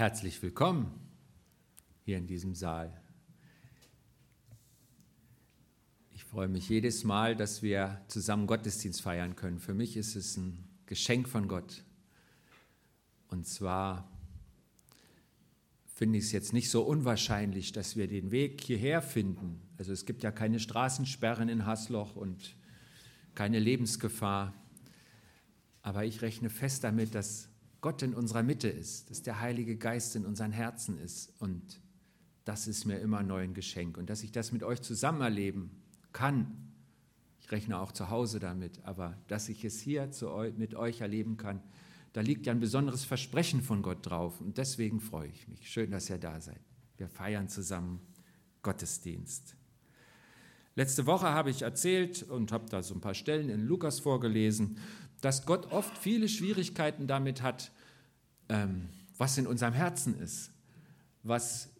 Herzlich willkommen hier in diesem Saal. Ich freue mich jedes Mal, dass wir zusammen Gottesdienst feiern können. Für mich ist es ein Geschenk von Gott. Und zwar finde ich es jetzt nicht so unwahrscheinlich, dass wir den Weg hierher finden. Also es gibt ja keine Straßensperren in Hasloch und keine Lebensgefahr. Aber ich rechne fest damit, dass Gott in unserer Mitte ist, dass der Heilige Geist in unseren Herzen ist. Und das ist mir immer neu ein Geschenk. Und dass ich das mit euch zusammen erleben kann, ich rechne auch zu Hause damit, aber dass ich es hier eu mit euch erleben kann, da liegt ja ein besonderes Versprechen von Gott drauf. Und deswegen freue ich mich. Schön, dass ihr da seid. Wir feiern zusammen Gottesdienst. Letzte Woche habe ich erzählt und habe da so ein paar Stellen in Lukas vorgelesen, dass Gott oft viele Schwierigkeiten damit hat, ähm, was in unserem Herzen ist, was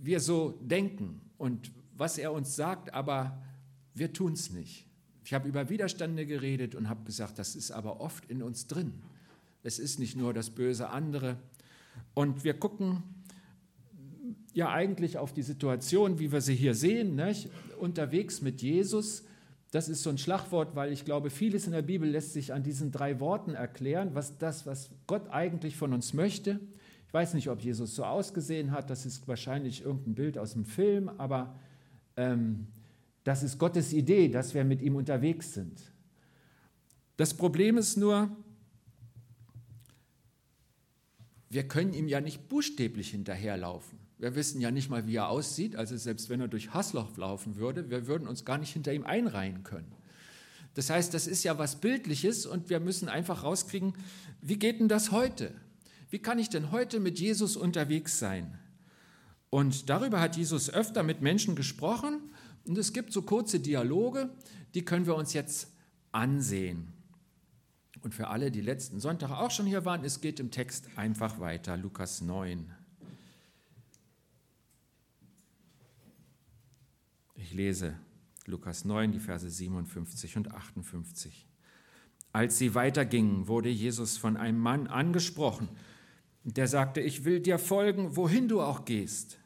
wir so denken und was er uns sagt, aber wir tun es nicht. Ich habe über Widerstände geredet und habe gesagt, das ist aber oft in uns drin. Es ist nicht nur das böse andere. Und wir gucken ja eigentlich auf die Situation, wie wir sie hier sehen, nicht? unterwegs mit Jesus das ist so ein Schlagwort, weil ich glaube, vieles in der Bibel lässt sich an diesen drei Worten erklären, was das, was Gott eigentlich von uns möchte. Ich weiß nicht, ob Jesus so ausgesehen hat, das ist wahrscheinlich irgendein Bild aus dem Film, aber ähm, das ist Gottes Idee, dass wir mit ihm unterwegs sind. Das Problem ist nur, wir können ihm ja nicht buchstäblich hinterherlaufen. Wir wissen ja nicht mal, wie er aussieht. Also selbst wenn er durch Hassloch laufen würde, wir würden uns gar nicht hinter ihm einreihen können. Das heißt, das ist ja was Bildliches und wir müssen einfach rauskriegen, wie geht denn das heute? Wie kann ich denn heute mit Jesus unterwegs sein? Und darüber hat Jesus öfter mit Menschen gesprochen und es gibt so kurze Dialoge, die können wir uns jetzt ansehen. Und für alle, die letzten Sonntag auch schon hier waren, es geht im Text einfach weiter, Lukas 9. Ich lese Lukas 9, die Verse 57 und 58. Als sie weitergingen, wurde Jesus von einem Mann angesprochen, der sagte, ich will dir folgen, wohin du auch gehst.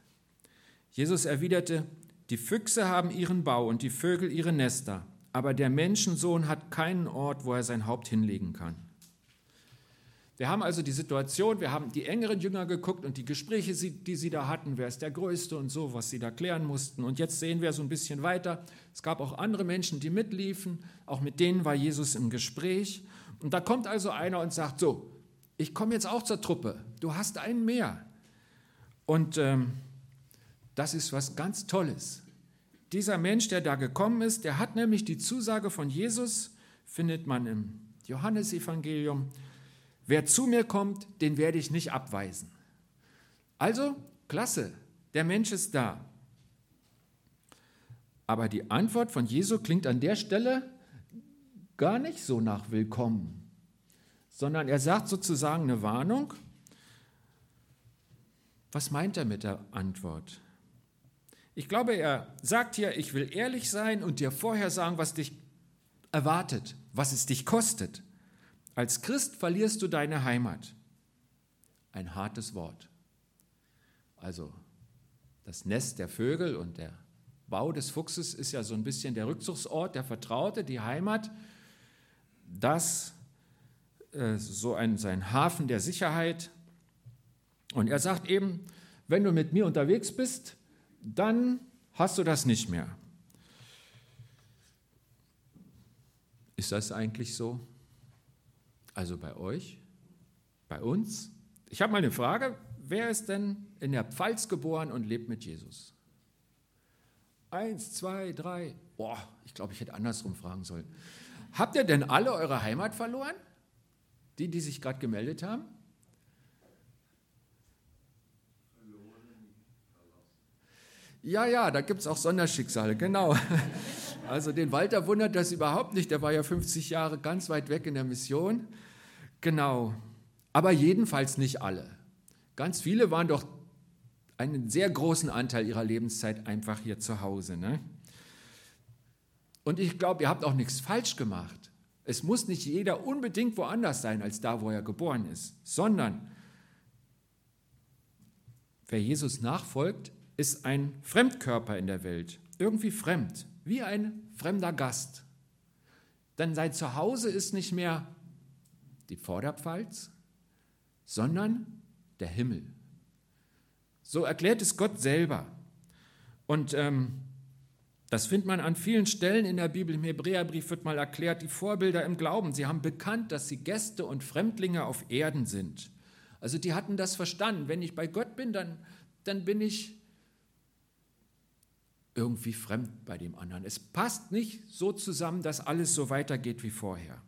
Jesus erwiderte, die Füchse haben ihren Bau und die Vögel ihre Nester, aber der Menschensohn hat keinen Ort, wo er sein Haupt hinlegen kann. Wir haben also die Situation, wir haben die engeren Jünger geguckt und die Gespräche, die sie da hatten, wer ist der Größte und so, was sie da klären mussten. Und jetzt sehen wir so ein bisschen weiter. Es gab auch andere Menschen, die mitliefen, auch mit denen war Jesus im Gespräch. Und da kommt also einer und sagt, so, ich komme jetzt auch zur Truppe, du hast einen mehr. Und ähm, das ist was ganz Tolles. Dieser Mensch, der da gekommen ist, der hat nämlich die Zusage von Jesus, findet man im Johannesevangelium, Wer zu mir kommt, den werde ich nicht abweisen. Also, klasse, der Mensch ist da. Aber die Antwort von Jesu klingt an der Stelle gar nicht so nach Willkommen, sondern er sagt sozusagen eine Warnung. Was meint er mit der Antwort? Ich glaube, er sagt hier, ich will ehrlich sein und dir vorher sagen, was dich erwartet, was es dich kostet. Als Christ verlierst du deine Heimat. Ein hartes Wort. Also das Nest der Vögel und der Bau des Fuchses ist ja so ein bisschen der Rückzugsort, der Vertraute, die Heimat. Das äh, so ein, sein Hafen der Sicherheit. Und er sagt eben, wenn du mit mir unterwegs bist, dann hast du das nicht mehr. Ist das eigentlich so? Also bei euch, bei uns. Ich habe mal eine Frage, wer ist denn in der Pfalz geboren und lebt mit Jesus? Eins, zwei, drei. Boah, ich glaube, ich hätte andersrum fragen sollen. Habt ihr denn alle eure Heimat verloren? Die, die sich gerade gemeldet haben? Ja, ja, da gibt es auch Sonderschicksale, genau. Also den Walter wundert das überhaupt nicht, der war ja 50 Jahre ganz weit weg in der Mission. Genau. Aber jedenfalls nicht alle. Ganz viele waren doch einen sehr großen Anteil ihrer Lebenszeit einfach hier zu Hause. Ne? Und ich glaube, ihr habt auch nichts falsch gemacht. Es muss nicht jeder unbedingt woanders sein als da, wo er geboren ist, sondern wer Jesus nachfolgt, ist ein Fremdkörper in der Welt, irgendwie fremd, wie ein fremder Gast. Denn sein Zuhause ist nicht mehr die Vorderpfalz, sondern der Himmel. So erklärt es Gott selber. Und ähm, das findet man an vielen Stellen in der Bibel. Im Hebräerbrief wird mal erklärt, die Vorbilder im Glauben, sie haben bekannt, dass sie Gäste und Fremdlinge auf Erden sind. Also die hatten das verstanden. Wenn ich bei Gott bin, dann, dann bin ich irgendwie fremd bei dem anderen. Es passt nicht so zusammen, dass alles so weitergeht wie vorher.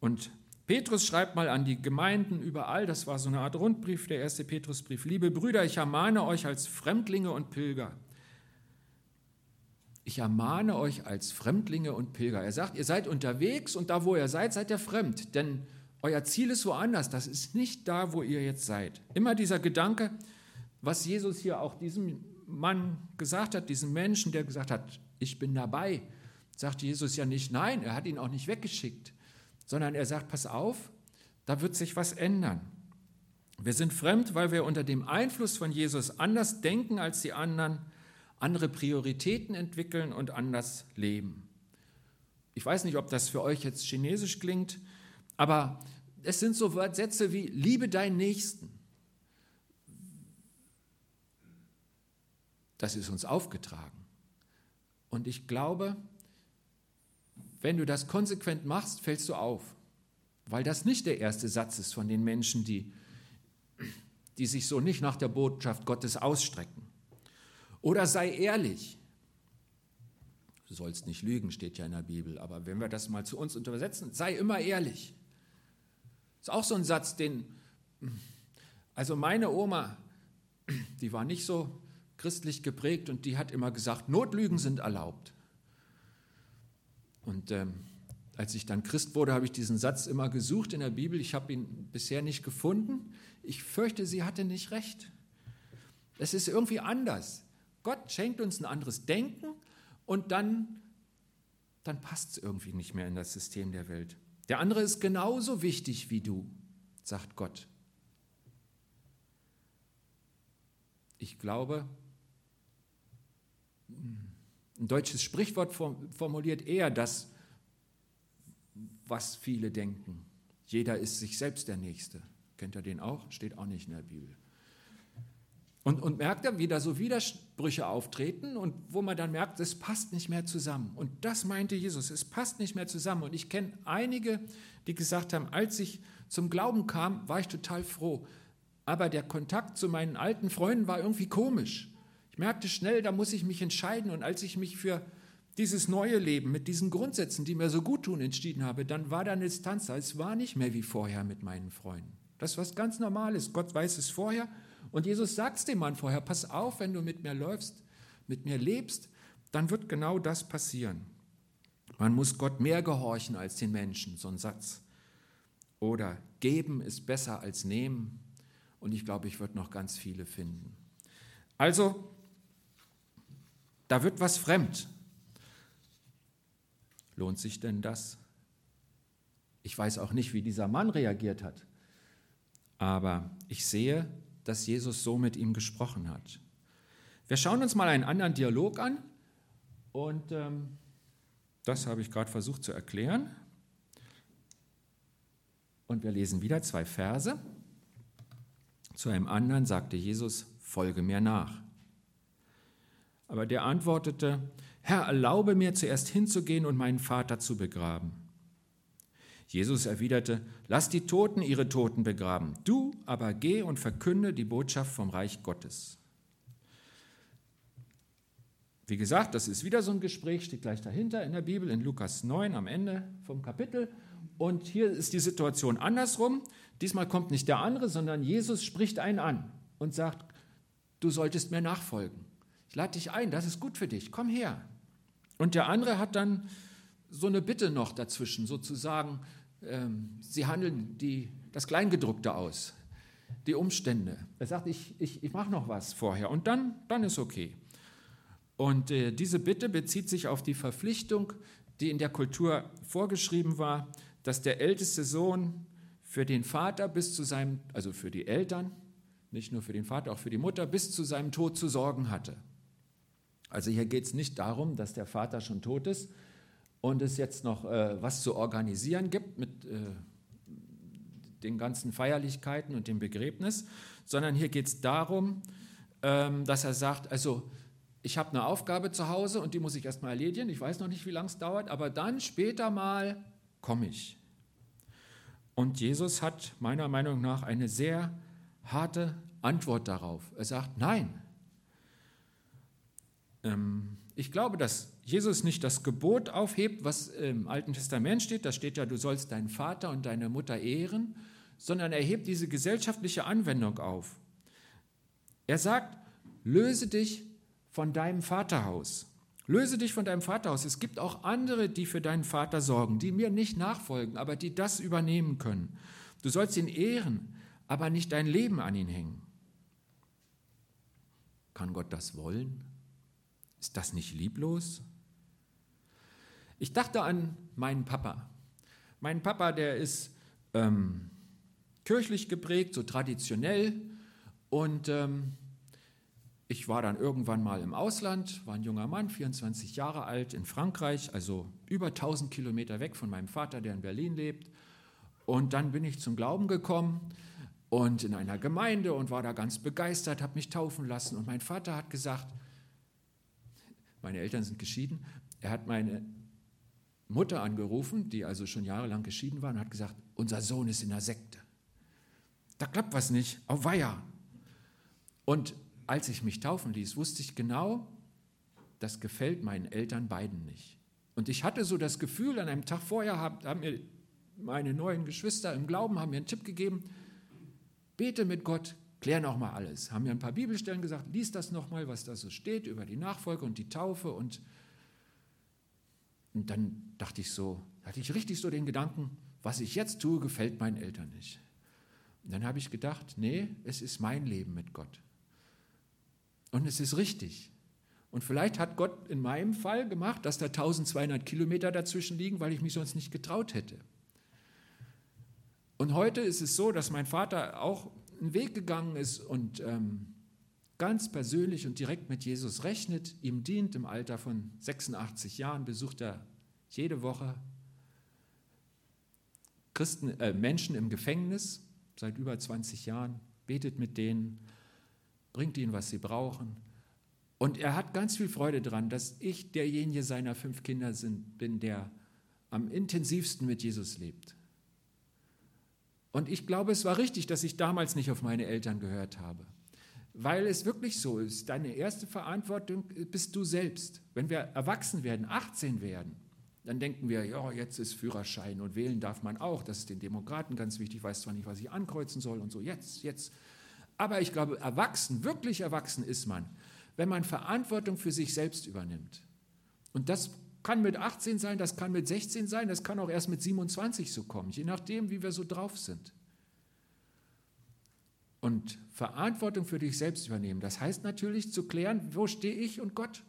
Und Petrus schreibt mal an die Gemeinden überall, das war so eine Art Rundbrief, der erste Petrusbrief, liebe Brüder, ich ermahne euch als Fremdlinge und Pilger. Ich ermahne euch als Fremdlinge und Pilger. Er sagt, ihr seid unterwegs und da, wo ihr seid, seid ihr fremd, denn euer Ziel ist woanders, das ist nicht da, wo ihr jetzt seid. Immer dieser Gedanke, was Jesus hier auch diesem Mann gesagt hat, diesem Menschen, der gesagt hat, ich bin dabei, sagt Jesus ja nicht nein, er hat ihn auch nicht weggeschickt, sondern er sagt, pass auf, da wird sich was ändern. Wir sind fremd, weil wir unter dem Einfluss von Jesus anders denken als die anderen, andere Prioritäten entwickeln und anders leben. Ich weiß nicht, ob das für euch jetzt chinesisch klingt, aber es sind so Sätze wie liebe deinen Nächsten. Das ist uns aufgetragen. Und ich glaube, wenn du das konsequent machst, fällst du auf, weil das nicht der erste Satz ist von den Menschen, die, die sich so nicht nach der Botschaft Gottes ausstrecken. Oder sei ehrlich. Du sollst nicht lügen, steht ja in der Bibel, aber wenn wir das mal zu uns übersetzen, sei immer ehrlich. Ist auch so ein Satz, den, also meine Oma, die war nicht so christlich geprägt und die hat immer gesagt, Notlügen sind erlaubt. Und ähm, als ich dann Christ wurde, habe ich diesen Satz immer gesucht in der Bibel. Ich habe ihn bisher nicht gefunden. Ich fürchte, sie hatte nicht recht. Es ist irgendwie anders. Gott schenkt uns ein anderes Denken und dann, dann passt es irgendwie nicht mehr in das System der Welt. Der andere ist genauso wichtig wie du, sagt Gott. Ich glaube, ein deutsches Sprichwort formuliert eher das, was viele denken. Jeder ist sich selbst der Nächste. Kennt ihr den auch? Steht auch nicht in der Bibel. Und, und merkt er, wie da so Widersprüche auftreten und wo man dann merkt, es passt nicht mehr zusammen. Und das meinte Jesus, es passt nicht mehr zusammen. Und ich kenne einige, die gesagt haben, als ich zum Glauben kam, war ich total froh. Aber der Kontakt zu meinen alten Freunden war irgendwie komisch. Ich merkte schnell, da muss ich mich entscheiden. Und als ich mich für dieses neue Leben mit diesen Grundsätzen, die mir so gut tun, entschieden habe, dann war da eine Distanz. Es war nicht mehr wie vorher mit meinen Freunden. Das ist was ganz Normales. Gott weiß es vorher. Und Jesus sagt es dem Mann vorher, pass auf, wenn du mit mir läufst, mit mir lebst, dann wird genau das passieren. Man muss Gott mehr gehorchen als den Menschen, so ein Satz. Oder geben ist besser als nehmen. Und ich glaube, ich würde noch ganz viele finden. Also, da wird was fremd. Lohnt sich denn das? Ich weiß auch nicht, wie dieser Mann reagiert hat, aber ich sehe, dass Jesus so mit ihm gesprochen hat. Wir schauen uns mal einen anderen Dialog an und ähm, das habe ich gerade versucht zu erklären. Und wir lesen wieder zwei Verse. Zu einem anderen sagte Jesus, folge mir nach. Aber der antwortete, Herr, erlaube mir zuerst hinzugehen und meinen Vater zu begraben. Jesus erwiderte, lass die Toten ihre Toten begraben, du aber geh und verkünde die Botschaft vom Reich Gottes. Wie gesagt, das ist wieder so ein Gespräch, steht gleich dahinter in der Bibel, in Lukas 9 am Ende vom Kapitel. Und hier ist die Situation andersrum. Diesmal kommt nicht der andere, sondern Jesus spricht einen an und sagt, du solltest mir nachfolgen. Ich lade dich ein, das ist gut für dich, komm her. Und der andere hat dann so eine Bitte noch dazwischen, sozusagen, ähm, sie handeln die, das Kleingedruckte aus, die Umstände. Er sagt, ich, ich, ich mache noch was vorher und dann, dann ist okay. Und äh, diese Bitte bezieht sich auf die Verpflichtung, die in der Kultur vorgeschrieben war, dass der älteste Sohn für den Vater bis zu seinem, also für die Eltern, nicht nur für den Vater, auch für die Mutter, bis zu seinem Tod zu sorgen hatte. Also hier geht es nicht darum, dass der Vater schon tot ist und es jetzt noch äh, was zu organisieren gibt mit äh, den ganzen Feierlichkeiten und dem Begräbnis, sondern hier geht es darum, ähm, dass er sagt, also ich habe eine Aufgabe zu Hause und die muss ich erstmal erledigen. Ich weiß noch nicht, wie lange es dauert, aber dann später mal komme ich. Und Jesus hat meiner Meinung nach eine sehr harte Antwort darauf. Er sagt, nein. Ähm, ich glaube, dass Jesus nicht das Gebot aufhebt, was im Alten Testament steht. Da steht ja, du sollst deinen Vater und deine Mutter ehren, sondern er hebt diese gesellschaftliche Anwendung auf. Er sagt, löse dich von deinem Vaterhaus. Löse dich von deinem Vaterhaus. Es gibt auch andere, die für deinen Vater sorgen, die mir nicht nachfolgen, aber die das übernehmen können. Du sollst ihn ehren, aber nicht dein Leben an ihn hängen. Kann Gott das wollen? Ist das nicht lieblos? Ich dachte an meinen Papa. Mein Papa, der ist ähm, kirchlich geprägt, so traditionell. Und ähm, ich war dann irgendwann mal im Ausland, war ein junger Mann, 24 Jahre alt, in Frankreich, also über 1000 Kilometer weg von meinem Vater, der in Berlin lebt. Und dann bin ich zum Glauben gekommen und in einer Gemeinde und war da ganz begeistert, habe mich taufen lassen. Und mein Vater hat gesagt, meine Eltern sind geschieden, er hat meine Mutter angerufen, die also schon jahrelang geschieden war, und hat gesagt, unser Sohn ist in der Sekte. Da klappt was nicht, auf Weiher. Und als ich mich taufen ließ, wusste ich genau, das gefällt meinen Eltern beiden nicht. Und ich hatte so das Gefühl, an einem Tag vorher haben mir meine neuen Geschwister im Glauben haben mir einen Tipp gegeben, bete mit Gott, klär noch mal alles. Haben mir ein paar Bibelstellen gesagt, lies das noch mal, was da so steht über die Nachfolge und die Taufe und und dann dachte ich so, hatte ich richtig so den Gedanken, was ich jetzt tue, gefällt meinen Eltern nicht. Und dann habe ich gedacht, nee, es ist mein Leben mit Gott. Und es ist richtig. Und vielleicht hat Gott in meinem Fall gemacht, dass da 1200 Kilometer dazwischen liegen, weil ich mich sonst nicht getraut hätte. Und heute ist es so, dass mein Vater auch einen Weg gegangen ist und ähm, ganz persönlich und direkt mit Jesus rechnet, ihm dient. Im Alter von 86 Jahren besucht er jede Woche Christen, äh, Menschen im Gefängnis seit über 20 Jahren, betet mit denen bringt ihnen, was sie brauchen. Und er hat ganz viel Freude daran, dass ich derjenige seiner fünf Kinder bin, der am intensivsten mit Jesus lebt. Und ich glaube, es war richtig, dass ich damals nicht auf meine Eltern gehört habe. Weil es wirklich so ist, deine erste Verantwortung bist du selbst. Wenn wir erwachsen werden, 18 werden, dann denken wir, ja, jetzt ist Führerschein und wählen darf man auch. Das ist den Demokraten ganz wichtig. Ich weiß zwar nicht, was ich ankreuzen soll und so. Jetzt, jetzt aber ich glaube, erwachsen, wirklich erwachsen ist man, wenn man Verantwortung für sich selbst übernimmt. Und das kann mit 18 sein, das kann mit 16 sein, das kann auch erst mit 27 so kommen, je nachdem, wie wir so drauf sind. Und Verantwortung für dich selbst übernehmen, das heißt natürlich zu klären, wo stehe ich und Gott?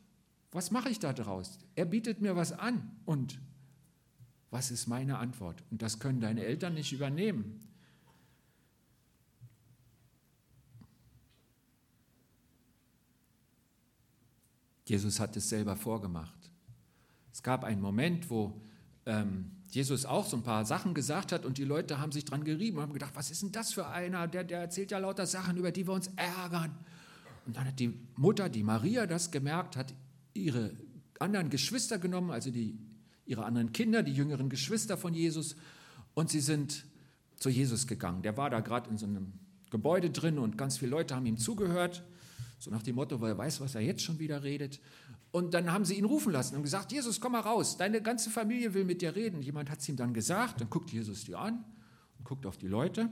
Was mache ich da draus? Er bietet mir was an und was ist meine Antwort? Und das können deine Eltern nicht übernehmen. Jesus hat es selber vorgemacht. Es gab einen Moment, wo ähm, Jesus auch so ein paar Sachen gesagt hat und die Leute haben sich dran gerieben und haben gedacht, was ist denn das für einer? Der, der erzählt ja lauter Sachen, über die wir uns ärgern. Und dann hat die Mutter, die Maria, das gemerkt, hat ihre anderen Geschwister genommen, also die, ihre anderen Kinder, die jüngeren Geschwister von Jesus, und sie sind zu Jesus gegangen. Der war da gerade in so einem Gebäude drin und ganz viele Leute haben ihm zugehört. So nach dem Motto, weil er weiß, was er jetzt schon wieder redet. Und dann haben sie ihn rufen lassen und gesagt, Jesus, komm mal raus, deine ganze Familie will mit dir reden. Jemand hat es ihm dann gesagt, dann guckt Jesus die an und guckt auf die Leute.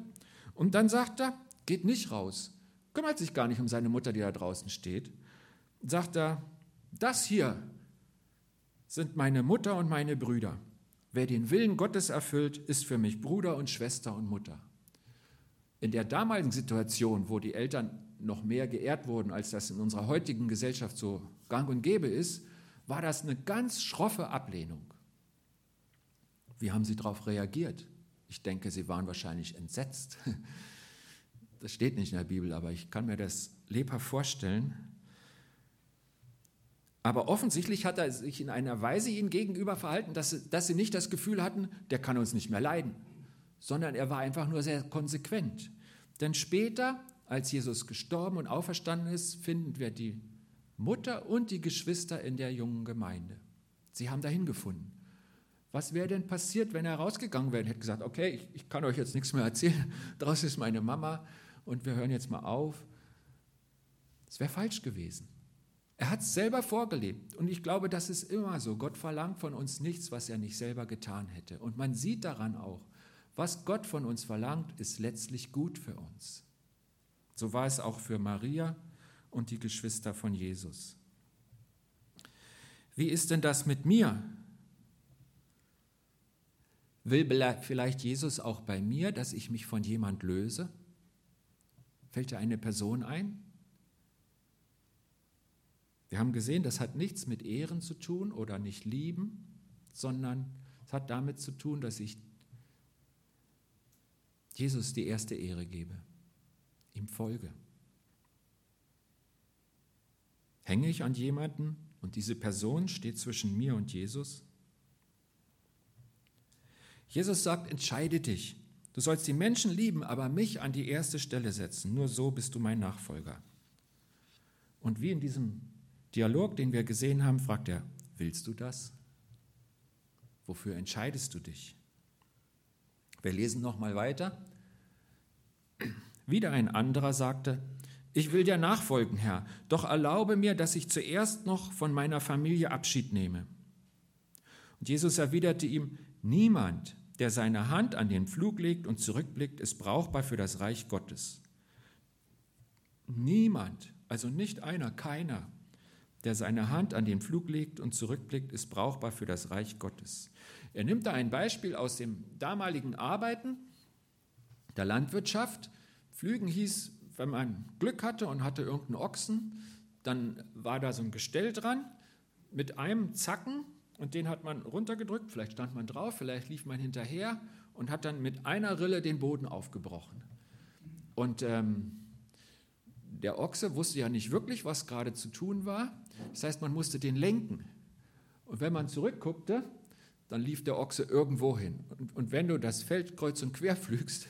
Und dann sagt er, geht nicht raus, kümmert sich gar nicht um seine Mutter, die da draußen steht. Sagt er, das hier sind meine Mutter und meine Brüder. Wer den Willen Gottes erfüllt, ist für mich Bruder und Schwester und Mutter. In der damaligen Situation, wo die Eltern noch mehr geehrt wurden, als das in unserer heutigen Gesellschaft so gang und gäbe ist, war das eine ganz schroffe Ablehnung. Wie haben Sie darauf reagiert? Ich denke, Sie waren wahrscheinlich entsetzt. Das steht nicht in der Bibel, aber ich kann mir das lebhaft vorstellen. Aber offensichtlich hat er sich in einer Weise ihnen gegenüber verhalten, dass sie, dass sie nicht das Gefühl hatten, der kann uns nicht mehr leiden, sondern er war einfach nur sehr konsequent. Denn später, als Jesus gestorben und auferstanden ist, finden wir die Mutter und die Geschwister in der jungen Gemeinde. Sie haben dahin gefunden. Was wäre denn passiert, wenn er rausgegangen wäre und hätte gesagt, okay, ich, ich kann euch jetzt nichts mehr erzählen, draußen ist meine Mama und wir hören jetzt mal auf. Es wäre falsch gewesen. Er hat es selber vorgelebt. Und ich glaube, das ist immer so. Gott verlangt von uns nichts, was er nicht selber getan hätte. Und man sieht daran auch, was Gott von uns verlangt, ist letztlich gut für uns. So war es auch für Maria und die Geschwister von Jesus. Wie ist denn das mit mir? Will vielleicht Jesus auch bei mir, dass ich mich von jemand löse? Fällt dir eine Person ein? Wir haben gesehen, das hat nichts mit Ehren zu tun oder nicht lieben, sondern es hat damit zu tun, dass ich Jesus die erste Ehre gebe, ihm folge. Hänge ich an jemanden und diese Person steht zwischen mir und Jesus? Jesus sagt, entscheide dich. Du sollst die Menschen lieben, aber mich an die erste Stelle setzen. Nur so bist du mein Nachfolger. Und wie in diesem Dialog, den wir gesehen haben, fragt er, willst du das? Wofür entscheidest du dich? Wir lesen noch mal weiter. Wieder ein anderer sagte, ich will dir nachfolgen, Herr, doch erlaube mir, dass ich zuerst noch von meiner Familie Abschied nehme. Und Jesus erwiderte ihm, niemand, der seine Hand an den Flug legt und zurückblickt, ist brauchbar für das Reich Gottes. Niemand, also nicht einer, keiner, der seine Hand an den Flug legt und zurückblickt, ist brauchbar für das Reich Gottes. Er nimmt da ein Beispiel aus dem damaligen Arbeiten der Landwirtschaft. Pflügen hieß, wenn man Glück hatte und hatte irgendeinen Ochsen, dann war da so ein Gestell dran mit einem Zacken und den hat man runtergedrückt, vielleicht stand man drauf, vielleicht lief man hinterher und hat dann mit einer Rille den Boden aufgebrochen. Und ähm, der Ochse wusste ja nicht wirklich, was gerade zu tun war. Das heißt, man musste den lenken. Und wenn man zurückguckte, dann lief der Ochse irgendwo hin. Und, und wenn du das Feld kreuz und quer pflügst,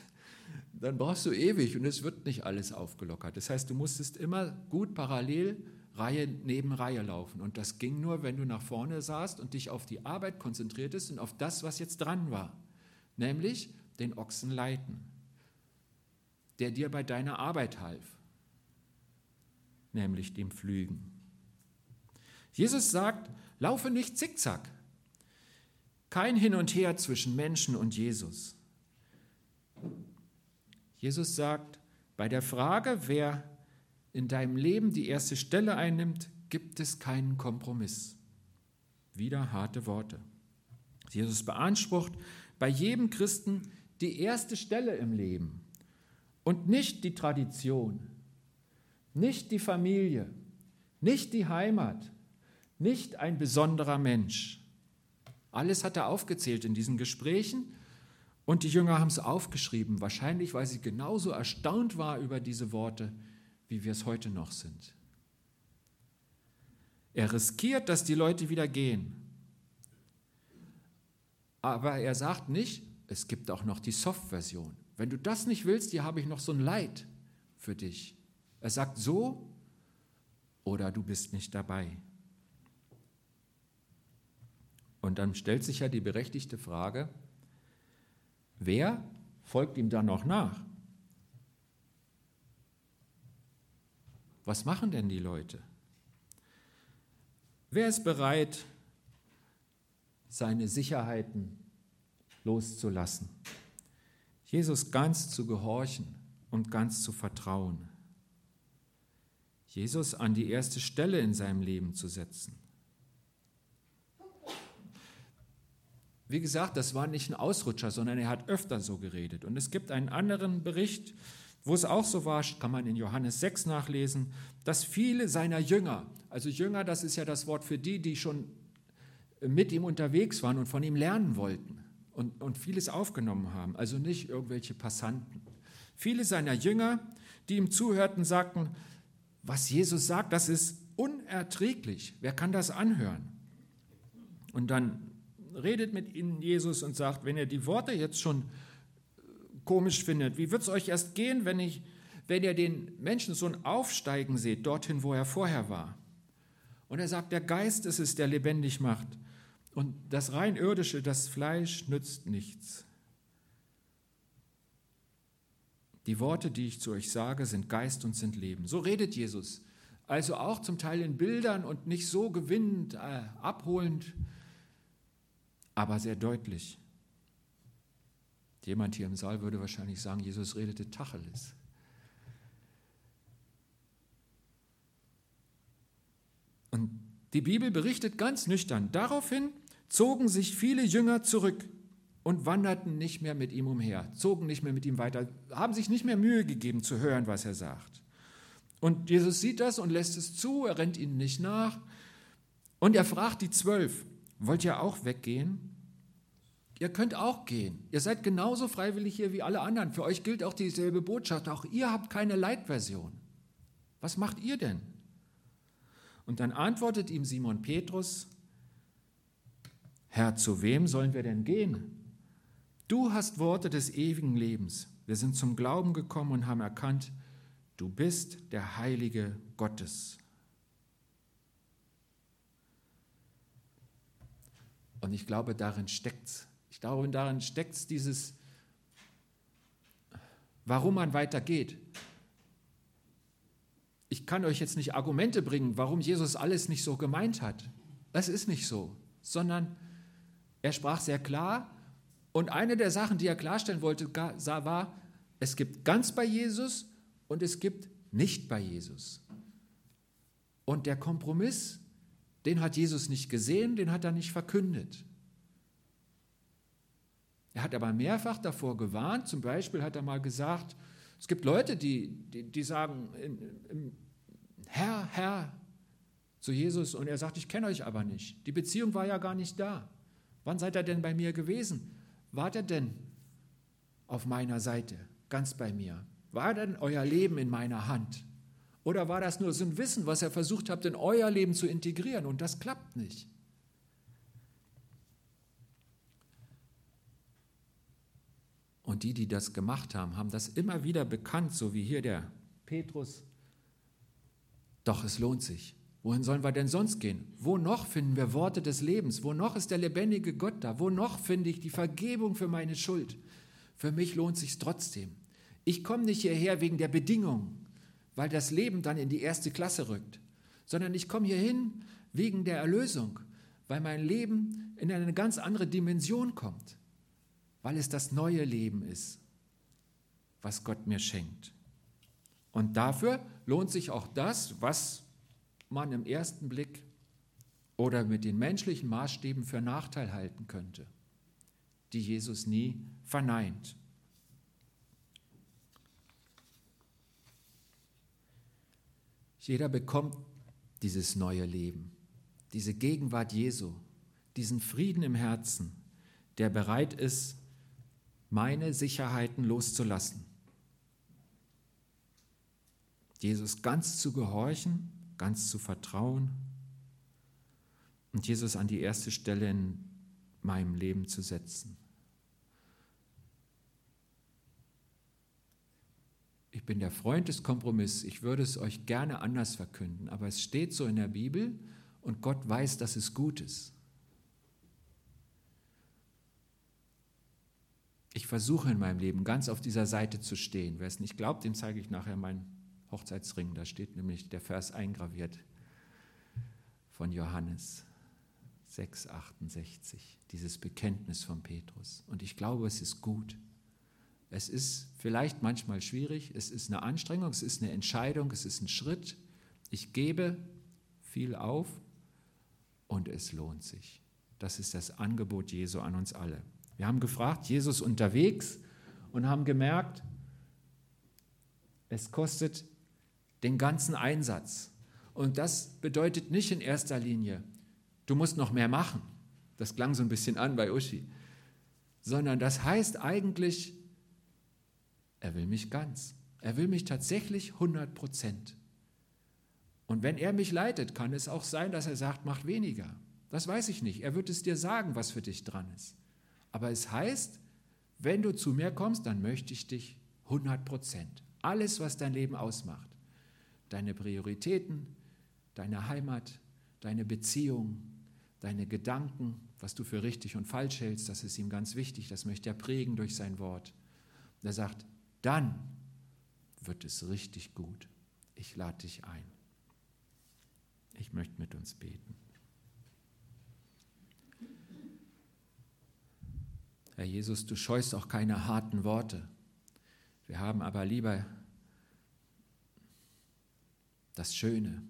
dann brauchst du ewig und es wird nicht alles aufgelockert. Das heißt, du musstest immer gut parallel Reihe neben Reihe laufen. Und das ging nur, wenn du nach vorne saßt und dich auf die Arbeit konzentriertest und auf das, was jetzt dran war. Nämlich den Ochsen leiten, der dir bei deiner Arbeit half, nämlich dem Pflügen. Jesus sagt, laufe nicht zickzack. Kein Hin und Her zwischen Menschen und Jesus. Jesus sagt, bei der Frage, wer in deinem Leben die erste Stelle einnimmt, gibt es keinen Kompromiss. Wieder harte Worte. Jesus beansprucht bei jedem Christen die erste Stelle im Leben und nicht die Tradition, nicht die Familie, nicht die Heimat, nicht ein besonderer Mensch. Alles hat er aufgezählt in diesen Gesprächen und die Jünger haben es aufgeschrieben, wahrscheinlich weil sie genauso erstaunt war über diese Worte, wie wir es heute noch sind. Er riskiert, dass die Leute wieder gehen. Aber er sagt nicht, es gibt auch noch die Soft-Version. Wenn du das nicht willst, hier habe ich noch so ein Leid für dich. Er sagt so oder du bist nicht dabei. Und dann stellt sich ja die berechtigte Frage, wer folgt ihm dann noch nach? Was machen denn die Leute? Wer ist bereit, seine Sicherheiten loszulassen, Jesus ganz zu gehorchen und ganz zu vertrauen, Jesus an die erste Stelle in seinem Leben zu setzen? Wie gesagt, das war nicht ein Ausrutscher, sondern er hat öfter so geredet. Und es gibt einen anderen Bericht, wo es auch so war, kann man in Johannes 6 nachlesen, dass viele seiner Jünger, also Jünger, das ist ja das Wort für die, die schon mit ihm unterwegs waren und von ihm lernen wollten und, und vieles aufgenommen haben, also nicht irgendwelche Passanten. Viele seiner Jünger die ihm zuhörten, sagten, was Jesus sagt, das ist unerträglich. Wer kann das anhören? Und dann redet mit ihnen Jesus und sagt, wenn ihr die Worte jetzt schon komisch findet, wie wird es euch erst gehen, wenn, ich, wenn ihr den Menschensohn aufsteigen seht, dorthin, wo er vorher war? Und er sagt, der Geist ist es, der lebendig macht. Und das rein irdische, das Fleisch nützt nichts. Die Worte, die ich zu euch sage, sind Geist und sind Leben. So redet Jesus. Also auch zum Teil in Bildern und nicht so gewinnend, äh, abholend, aber sehr deutlich. Jemand hier im Saal würde wahrscheinlich sagen, Jesus redete Tacheles. Und die Bibel berichtet ganz nüchtern, daraufhin zogen sich viele Jünger zurück und wanderten nicht mehr mit ihm umher, zogen nicht mehr mit ihm weiter, haben sich nicht mehr Mühe gegeben zu hören, was er sagt. Und Jesus sieht das und lässt es zu, er rennt ihnen nicht nach. Und er fragt die Zwölf, wollt ihr auch weggehen? Ihr könnt auch gehen. Ihr seid genauso freiwillig hier wie alle anderen. Für euch gilt auch dieselbe Botschaft. Auch ihr habt keine Leitversion. Was macht ihr denn? Und dann antwortet ihm Simon Petrus, Herr, zu wem sollen wir denn gehen? Du hast Worte des ewigen Lebens. Wir sind zum Glauben gekommen und haben erkannt, du bist der Heilige Gottes. Und ich glaube, darin steckt's. Ich glaube, darin steckt dieses, warum man weitergeht. Ich kann euch jetzt nicht Argumente bringen, warum Jesus alles nicht so gemeint hat. Das ist nicht so, sondern er sprach sehr klar und eine der Sachen, die er klarstellen wollte, war, es gibt ganz bei Jesus und es gibt nicht bei Jesus. Und der Kompromiss, den hat Jesus nicht gesehen, den hat er nicht verkündet. Er hat aber mehrfach davor gewarnt, zum Beispiel hat er mal gesagt, es gibt Leute, die, die, die sagen, Herr, Herr zu Jesus und er sagt, ich kenne euch aber nicht. Die Beziehung war ja gar nicht da. Wann seid ihr denn bei mir gewesen? Wart ihr denn auf meiner Seite, ganz bei mir? War denn euer Leben in meiner Hand? Oder war das nur so ein Wissen, was ihr versucht habt, in euer Leben zu integrieren und das klappt nicht? Und die, die das gemacht haben, haben das immer wieder bekannt, so wie hier der Petrus. Doch es lohnt sich. Wohin sollen wir denn sonst gehen? Wo noch finden wir Worte des Lebens? Wo noch ist der lebendige Gott da? Wo noch finde ich die Vergebung für meine Schuld? Für mich lohnt sich trotzdem. Ich komme nicht hierher wegen der Bedingungen, weil das Leben dann in die erste Klasse rückt, sondern ich komme hierhin wegen der Erlösung, weil mein Leben in eine ganz andere Dimension kommt, weil es das neue Leben ist, was Gott mir schenkt. Und dafür lohnt sich auch das, was man im ersten Blick oder mit den menschlichen Maßstäben für Nachteil halten könnte, die Jesus nie verneint. Jeder bekommt dieses neue Leben, diese Gegenwart Jesu, diesen Frieden im Herzen, der bereit ist, meine Sicherheiten loszulassen. Jesus ganz zu gehorchen ganz zu vertrauen und Jesus an die erste Stelle in meinem Leben zu setzen. Ich bin der Freund des Kompromisses. Ich würde es euch gerne anders verkünden, aber es steht so in der Bibel und Gott weiß, dass es gut ist. Ich versuche in meinem Leben ganz auf dieser Seite zu stehen. Wer es nicht glaubt, dem zeige ich nachher meinen Hochzeitsring. Da steht nämlich der Vers eingraviert von Johannes 6,68, dieses Bekenntnis von Petrus. Und ich glaube, es ist gut. Es ist vielleicht manchmal schwierig, es ist eine Anstrengung, es ist eine Entscheidung, es ist ein Schritt. Ich gebe viel auf und es lohnt sich. Das ist das Angebot Jesu an uns alle. Wir haben gefragt, Jesus unterwegs und haben gemerkt, es kostet den ganzen Einsatz. Und das bedeutet nicht in erster Linie, du musst noch mehr machen. Das klang so ein bisschen an bei Uschi. Sondern das heißt eigentlich, er will mich ganz. Er will mich tatsächlich 100 Prozent. Und wenn er mich leitet, kann es auch sein, dass er sagt, mach weniger. Das weiß ich nicht. Er wird es dir sagen, was für dich dran ist. Aber es heißt, wenn du zu mir kommst, dann möchte ich dich 100 Prozent. Alles, was dein Leben ausmacht. Deine Prioritäten, deine Heimat, deine Beziehung, deine Gedanken, was du für richtig und falsch hältst, das ist ihm ganz wichtig, das möchte er prägen durch sein Wort. Er sagt, dann wird es richtig gut. Ich lade dich ein. Ich möchte mit uns beten. Herr Jesus, du scheust auch keine harten Worte. Wir haben aber lieber das Schöne,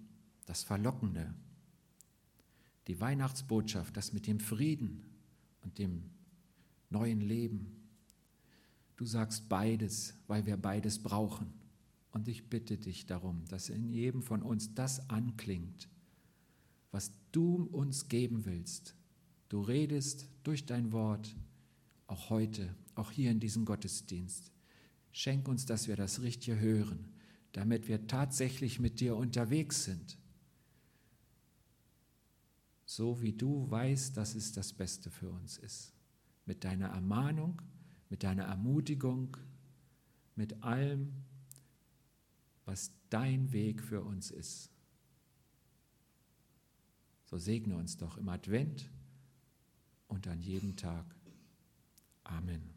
das Verlockende, die Weihnachtsbotschaft, das mit dem Frieden und dem neuen Leben. Du sagst beides, weil wir beides brauchen. Und ich bitte dich darum, dass in jedem von uns das anklingt, was du uns geben willst. Du redest durch dein Wort, auch heute, auch hier in diesem Gottesdienst. Schenk uns, dass wir das Richtige hören, damit wir tatsächlich mit dir unterwegs sind. So wie du weißt, dass es das Beste für uns ist. Mit deiner Ermahnung, mit deiner Ermutigung, mit allem, was dein Weg für uns ist. So segne uns doch im Advent und an jedem Tag. Amen.